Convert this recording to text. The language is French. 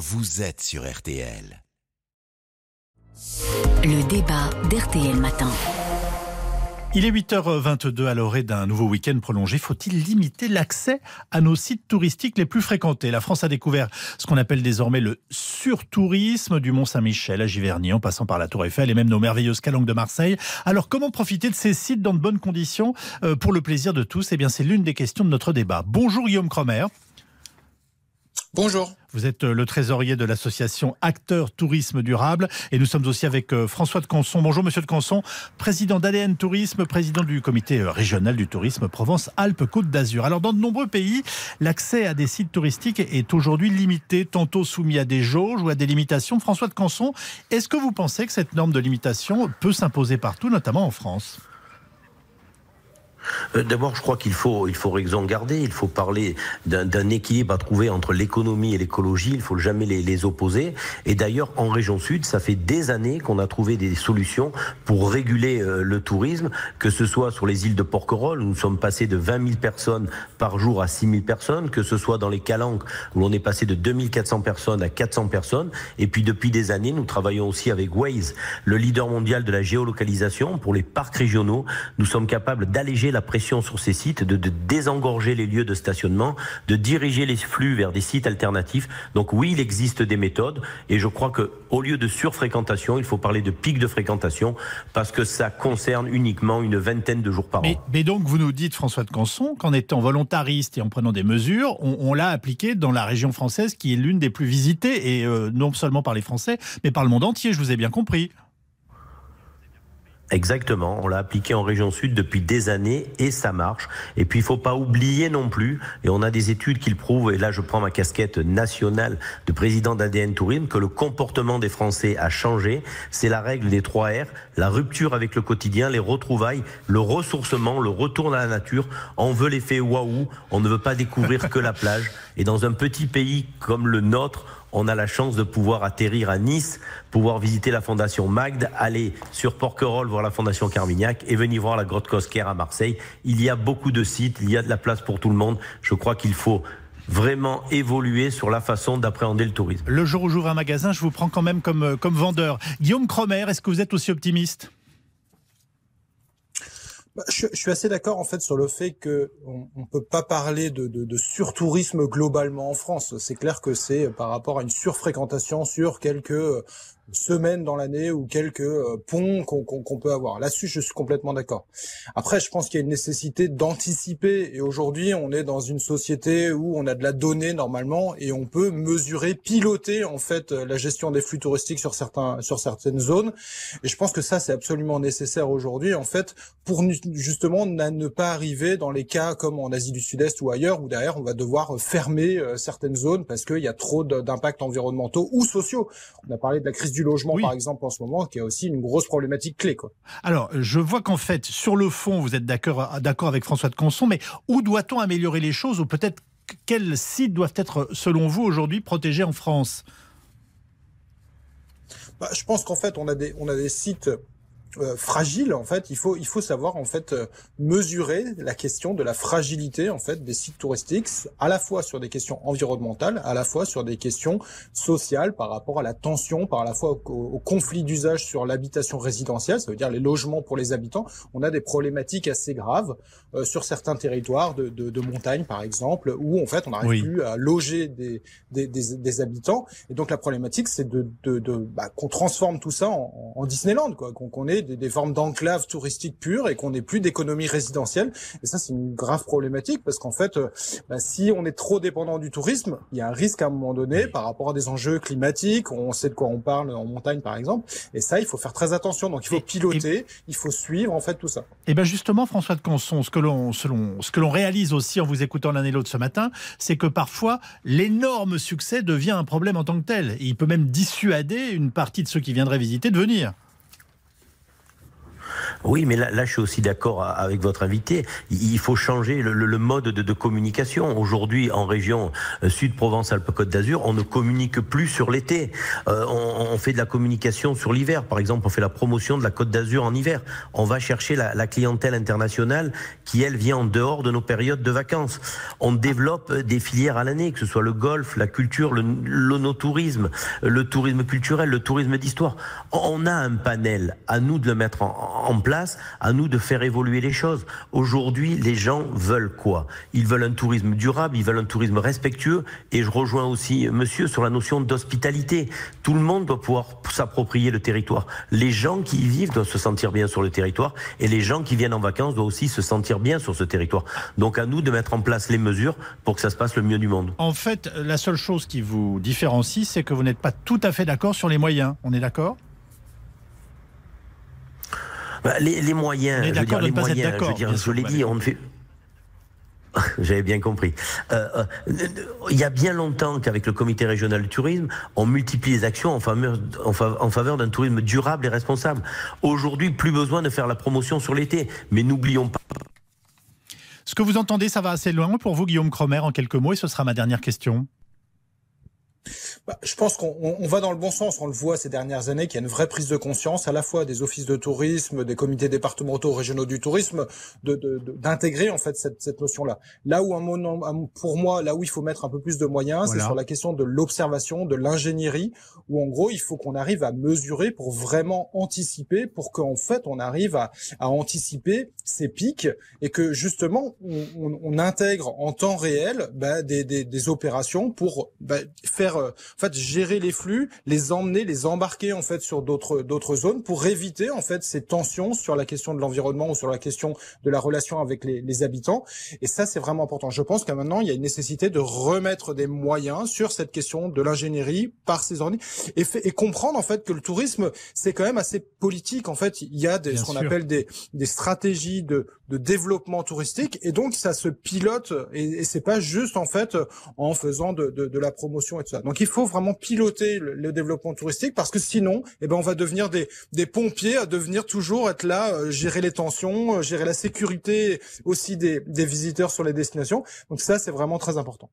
vous êtes sur RTL. Le débat d'RTL Matin. Il est 8h22 à l'orée d'un nouveau week-end prolongé. Faut-il limiter l'accès à nos sites touristiques les plus fréquentés? La France a découvert ce qu'on appelle désormais le surtourisme du Mont-Saint-Michel à Giverny, en passant par la Tour Eiffel et même nos merveilleuses calanques de Marseille. Alors comment profiter de ces sites dans de bonnes conditions euh, pour le plaisir de tous? Eh bien c'est l'une des questions de notre débat. Bonjour Guillaume Cromer. Bonjour. Vous êtes euh, le trésorier de l'association Acteurs Tourisme Durable et nous sommes aussi avec euh, François de Canson. Bonjour Monsieur de Canson, président d'ADN Tourisme, président du comité euh, régional du tourisme Provence-Alpes-Côte d'Azur. Alors dans de nombreux pays, l'accès à des sites touristiques est aujourd'hui limité, tantôt soumis à des jauges ou à des limitations. François de Canson, est-ce que vous pensez que cette norme de limitation peut s'imposer partout, notamment en France? D'abord, je crois qu'il faut, il faut raison garder. Il faut parler d'un équilibre à trouver entre l'économie et l'écologie. Il faut jamais les, les opposer. Et d'ailleurs, en région sud, ça fait des années qu'on a trouvé des solutions pour réguler euh, le tourisme, que ce soit sur les îles de Porquerolles, où nous sommes passés de 20 000 personnes par jour à 6 000 personnes, que ce soit dans les Calanques, où l'on est passé de 2400 personnes à 400 personnes. Et puis, depuis des années, nous travaillons aussi avec Waze, le leader mondial de la géolocalisation pour les parcs régionaux. Nous sommes capables d'alléger la pression sur ces sites, de, désengorger les lieux de stationnement, de diriger les flux vers des sites alternatifs. Donc oui, il existe des méthodes et je crois que au lieu de surfréquentation, il faut parler de pic de fréquentation parce que ça concerne uniquement une vingtaine de jours par mais, an. Mais donc vous nous dites François de Canson qu'en étant volontariste et en prenant des mesures, on, l'a appliqué dans la région française qui est l'une des plus visitées et euh, non seulement par les Français mais par le monde entier. Je vous ai bien compris. Exactement, on l'a appliqué en région sud depuis des années et ça marche. Et puis il faut pas oublier non plus, et on a des études qui le prouvent, et là je prends ma casquette nationale de président d'ADN Tourisme, que le comportement des Français a changé. C'est la règle des trois R, la rupture avec le quotidien, les retrouvailles, le ressourcement, le retour à la nature. On veut l'effet waouh, on ne veut pas découvrir que la plage. Et dans un petit pays comme le nôtre, on a la chance de pouvoir atterrir à Nice, pouvoir visiter la Fondation Magde, aller sur Porquerolles voir la Fondation Carmignac et venir voir la grotte Cosquer à Marseille. Il y a beaucoup de sites, il y a de la place pour tout le monde. Je crois qu'il faut vraiment évoluer sur la façon d'appréhender le tourisme. Le jour où j'ouvre un magasin, je vous prends quand même comme, euh, comme vendeur. Guillaume Cromer, est-ce que vous êtes aussi optimiste? Bah, je, suis assez d'accord en fait sur le fait que on, peut pas parler de, surtourisme globalement en France. C'est clair que c'est par rapport à une surfréquentation sur quelques semaines dans l'année ou quelques euh, ponts qu'on peut avoir. Là-dessus, je suis complètement d'accord. Après, je pense qu'il y a une nécessité d'anticiper. Et aujourd'hui, on est dans une société où on a de la donnée normalement et on peut mesurer, piloter en fait la gestion des flux touristiques sur certains sur certaines zones. Et je pense que ça, c'est absolument nécessaire aujourd'hui en fait pour justement ne pas arriver dans les cas comme en Asie du Sud-Est ou ailleurs où derrière on va devoir fermer euh, certaines zones parce qu'il y a trop d'impacts environnementaux ou sociaux. On a parlé de la crise du logement, par exemple, en ce moment, qui est aussi une grosse problématique clé. Quoi. Alors, je vois qu'en fait, sur le fond, vous êtes d'accord avec François de Conson, mais où doit-on améliorer les choses ou peut-être quels sites doivent être, selon vous, aujourd'hui protégés en France? Bah, Je pense qu'en fait, on a des, on a des sites euh, fragile en fait il faut il faut savoir en fait euh, mesurer la question de la fragilité en fait des sites touristiques à la fois sur des questions environnementales à la fois sur des questions sociales par rapport à la tension par la fois au, conflit d'usage sur l'habitation résidentielle ça veut dire les logements pour les habitants. On a des problématiques assez graves euh, sur certains territoires de, de, de, montagne par exemple où en fait on n'arrive plus à loger des des, des des, habitants. Et donc la problématique c'est de, de, de bah, qu'on transforme tout ça en, en Disneyland quoi qu'on ait des, formes d'enclaves touristiques pures et qu'on n'ait plus d'économie résidentielle. Et ça, c'est une grave problématique parce qu'en fait, euh, bah, si on est trop dépendant du tourisme, il y a un risque à un moment donné par rapport à des enjeux climatiques. On sait de quoi on parle en montagne, par exemple. Et ça, il faut faire très attention. Donc, il faut piloter, il faut suivre en fait tout ça. Et bien justement, François de Conson, ce que l'on, ce que l'on réalise aussi en vous écoutant l'un et l'autre ce matin, c'est que parfois l'énorme succès devient un problème en tant que tel. Et il peut même dissuader une partie de ceux qui viendraient visiter de venir. Oui, mais là, je suis aussi d'accord avec votre invité. Il faut changer le, le mode de, communication. Aujourd'hui, en région euh, Sud-Provence-Alpes-Côte d'Azur, on ne communique plus sur l'été. Euh, on, fait de la communication sur l'hiver. Par exemple, on fait la promotion de la Côte d'Azur en hiver. On va chercher la, clientèle internationale qui, elle, vient en dehors de nos périodes de vacances. On développe des filières à l'année, que ce soit le golf, la culture, le, l'onotourisme, le tourisme culturel, le tourisme d'histoire. On a un panel. À nous de le mettre en place, à nous de faire évoluer les choses. Aujourd'hui, les gens veulent quoi? Ils veulent un tourisme durable, ils veulent un tourisme respectueux. Et je rejoins aussi monsieur sur la notion d'hospitalité. Tout le monde doit pouvoir s'approprier le territoire. Les gens qui y vivent doivent se sentir bien sur le territoire et les gens qui viennent en vacances doivent aussi se sentir bien sur ce territoire. Donc à nous de mettre en place les mesures pour que ça se passe le mieux du monde. En fait, la seule chose qui vous différencie, c'est que vous n'êtes pas tout à fait d'accord sur les moyens. On est d'accord? Bah, les, les, moyens, je veux dire, les moyens, je veux dire, je l'ai dit, on ne fait. J'avais bien compris. Euh, euh, il y a bien longtemps qu'avec le comité régional du tourisme, on multiplie les actions en faveur, en faveur d'un tourisme durable et responsable. Aujourd'hui, plus besoin de faire la promotion sur l'été, mais n'oublions pas. Ce que vous entendez, ça va assez loin pour vous, Guillaume Cromer, en quelques mots, et ce sera ma dernière question. Bah, je pense qu'on va dans le bon sens. On le voit ces dernières années qu'il y a une vraie prise de conscience à la fois des offices de tourisme, des comités départementaux régionaux du tourisme, d'intégrer de, de, en fait cette, cette notion-là. Là où un pour moi, là où il faut mettre un peu plus de moyens, voilà. c'est sur la question de l'observation, de l'ingénierie, où en gros il faut qu'on arrive à mesurer pour vraiment anticiper, pour qu'en fait on arrive à, à, anticiper ces pics et que justement on, on, on intègre en temps réel bah, des, des, des, opérations pour bah, faire euh, en fait gérer les flux, les emmener, les embarquer en fait sur d'autres d'autres zones pour éviter en fait ces tensions sur la question de l'environnement ou sur la question de la relation avec les, les habitants. Et ça c'est vraiment important. Je pense qu'à maintenant il y a une nécessité de remettre des moyens sur cette question de l'ingénierie par ces ordres et, fait, et comprendre en fait que le tourisme c'est quand même assez politique. En fait il y a des, ce qu'on appelle des, des stratégies de, de développement touristique et donc ça se pilote et, et c'est pas juste en fait en faisant de, de, de la promotion et tout ça. Donc il faut vraiment piloter le, développement touristique parce que sinon, eh ben, on va devenir des, des pompiers, à devenir toujours être là, euh, gérer les tensions, euh, gérer la sécurité aussi des, des visiteurs sur les destinations. Donc ça, c'est vraiment très important.